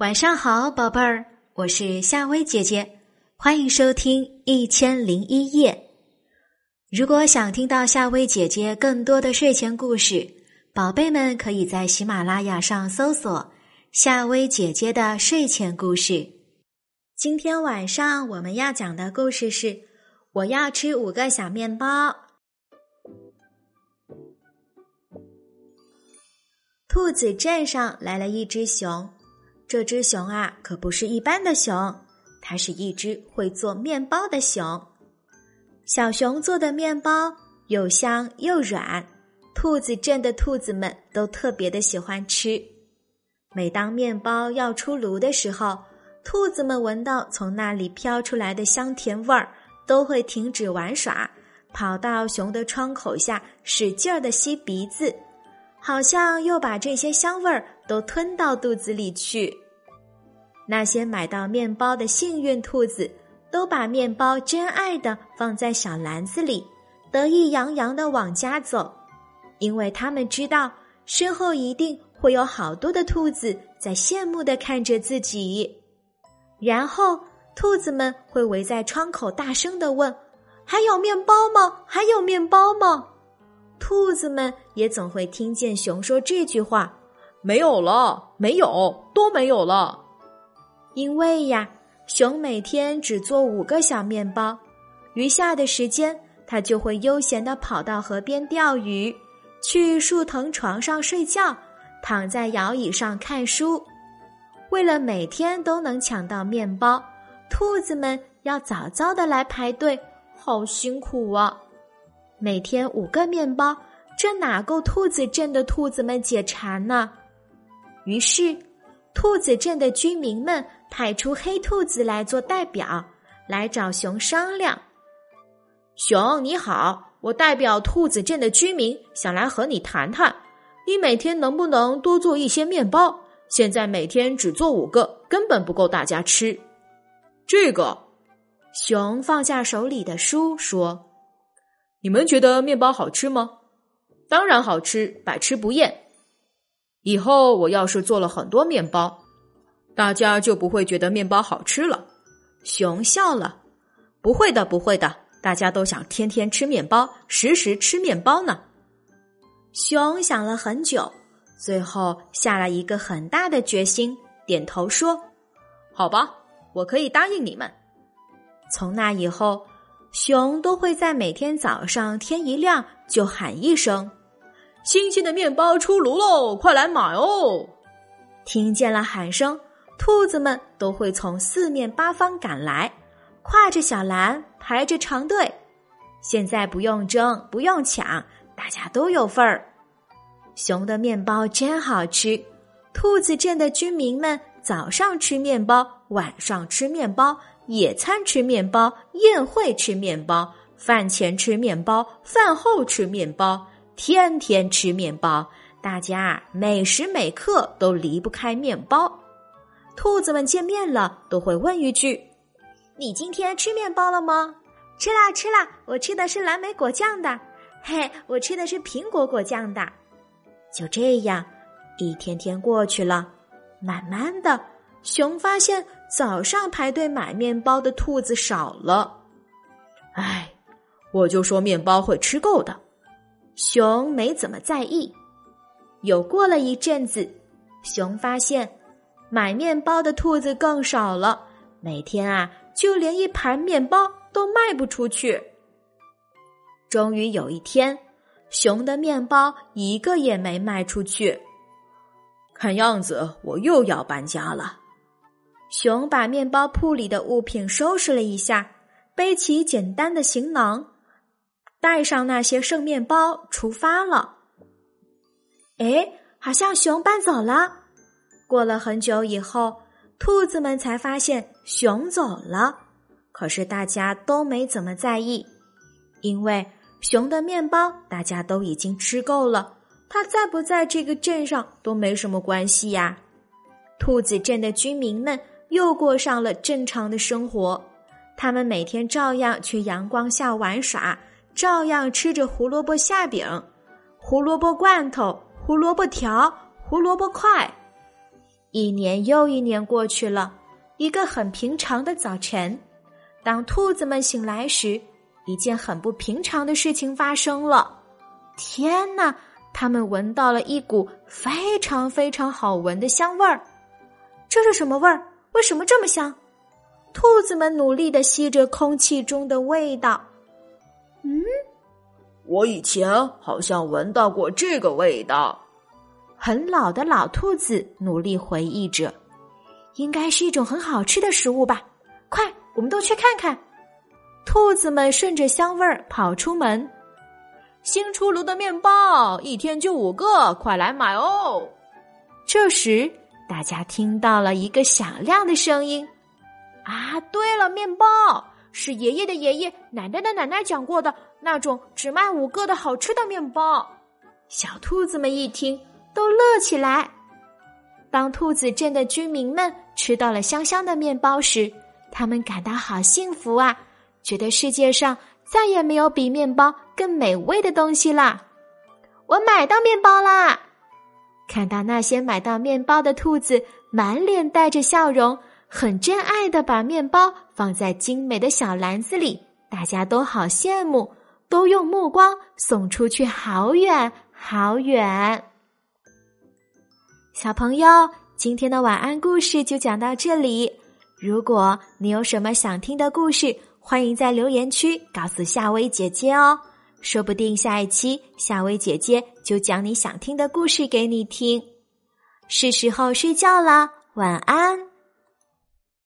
晚上好，宝贝儿，我是夏薇姐姐，欢迎收听《一千零一夜》。如果想听到夏薇姐姐更多的睡前故事，宝贝们可以在喜马拉雅上搜索“夏薇姐姐的睡前故事”。今天晚上我们要讲的故事是：我要吃五个小面包。兔子镇上来了一只熊。这只熊啊，可不是一般的熊，它是一只会做面包的熊。小熊做的面包又香又软，兔子镇的兔子们都特别的喜欢吃。每当面包要出炉的时候，兔子们闻到从那里飘出来的香甜味儿，都会停止玩耍，跑到熊的窗口下，使劲儿的吸鼻子。好像又把这些香味儿都吞到肚子里去。那些买到面包的幸运兔子，都把面包珍爱的放在小篮子里，得意洋洋的往家走，因为他们知道身后一定会有好多的兔子在羡慕的看着自己。然后，兔子们会围在窗口大声的问：“还有面包吗？还有面包吗？”兔子们也总会听见熊说这句话：“没有了，没有，都没有了。”因为呀，熊每天只做五个小面包，余下的时间，它就会悠闲的跑到河边钓鱼，去树藤床上睡觉，躺在摇椅上看书。为了每天都能抢到面包，兔子们要早早的来排队，好辛苦啊！每天五个面包，这哪够兔子镇的兔子们解馋呢？于是，兔子镇的居民们派出黑兔子来做代表，来找熊商量。熊你好，我代表兔子镇的居民，想来和你谈谈，你每天能不能多做一些面包？现在每天只做五个，根本不够大家吃。这个，熊放下手里的书说。你们觉得面包好吃吗？当然好吃，百吃不厌。以后我要是做了很多面包，大家就不会觉得面包好吃了。熊笑了，不会的，不会的，大家都想天天吃面包，时时吃面包呢。熊想了很久，最后下了一个很大的决心，点头说：“好吧，我可以答应你们。”从那以后。熊都会在每天早上天一亮就喊一声：“新鲜的面包出炉喽，快来买哦！”听见了喊声，兔子们都会从四面八方赶来，挎着小篮，排着长队。现在不用争，不用抢，大家都有份儿。熊的面包真好吃，兔子镇的居民们早上吃面包，晚上吃面包。野餐吃面包，宴会吃面包，饭前吃面包，饭后吃面包，天天吃面包。大家每时每刻都离不开面包。兔子们见面了，都会问一句：“你今天吃面包了吗？”“吃啦，吃啦，我吃的是蓝莓果酱的。”“嘿，我吃的是苹果果酱的。”就这样，一天天过去了，慢慢的。熊发现早上排队买面包的兔子少了，唉，我就说面包会吃够的。熊没怎么在意。又过了一阵子，熊发现买面包的兔子更少了，每天啊，就连一盘面包都卖不出去。终于有一天，熊的面包一个也没卖出去，看样子我又要搬家了。熊把面包铺里的物品收拾了一下，背起简单的行囊，带上那些剩面包，出发了。哎，好像熊搬走了。过了很久以后，兔子们才发现熊走了，可是大家都没怎么在意，因为熊的面包大家都已经吃够了，它在不在这个镇上都没什么关系呀。兔子镇的居民们。又过上了正常的生活，他们每天照样去阳光下玩耍，照样吃着胡萝卜馅饼、胡萝卜罐头、胡萝卜条、胡萝卜块。一年又一年过去了，一个很平常的早晨，当兔子们醒来时，一件很不平常的事情发生了。天哪！他们闻到了一股非常非常好闻的香味儿。这是什么味儿？为什么这么香？兔子们努力的吸着空气中的味道。嗯，我以前好像闻到过这个味道。很老的老兔子努力回忆着，应该是一种很好吃的食物吧？快，我们都去看看。兔子们顺着香味儿跑出门。新出炉的面包，一天就五个，快来买哦！这时，大家听到了一个响亮的声音。啊，对了，面包是爷爷的爷爷、奶奶的奶奶讲过的那种只卖五个的好吃的面包。小兔子们一听。都乐起来。当兔子镇的居民们吃到了香香的面包时，他们感到好幸福啊！觉得世界上再也没有比面包更美味的东西啦。我买到面包啦！看到那些买到面包的兔子，满脸带着笑容，很真爱的把面包放在精美的小篮子里，大家都好羡慕，都用目光送出去好远好远。小朋友，今天的晚安故事就讲到这里。如果你有什么想听的故事，欢迎在留言区告诉夏薇姐姐哦。说不定下一期夏薇姐姐就讲你想听的故事给你听。是时候睡觉了，晚安。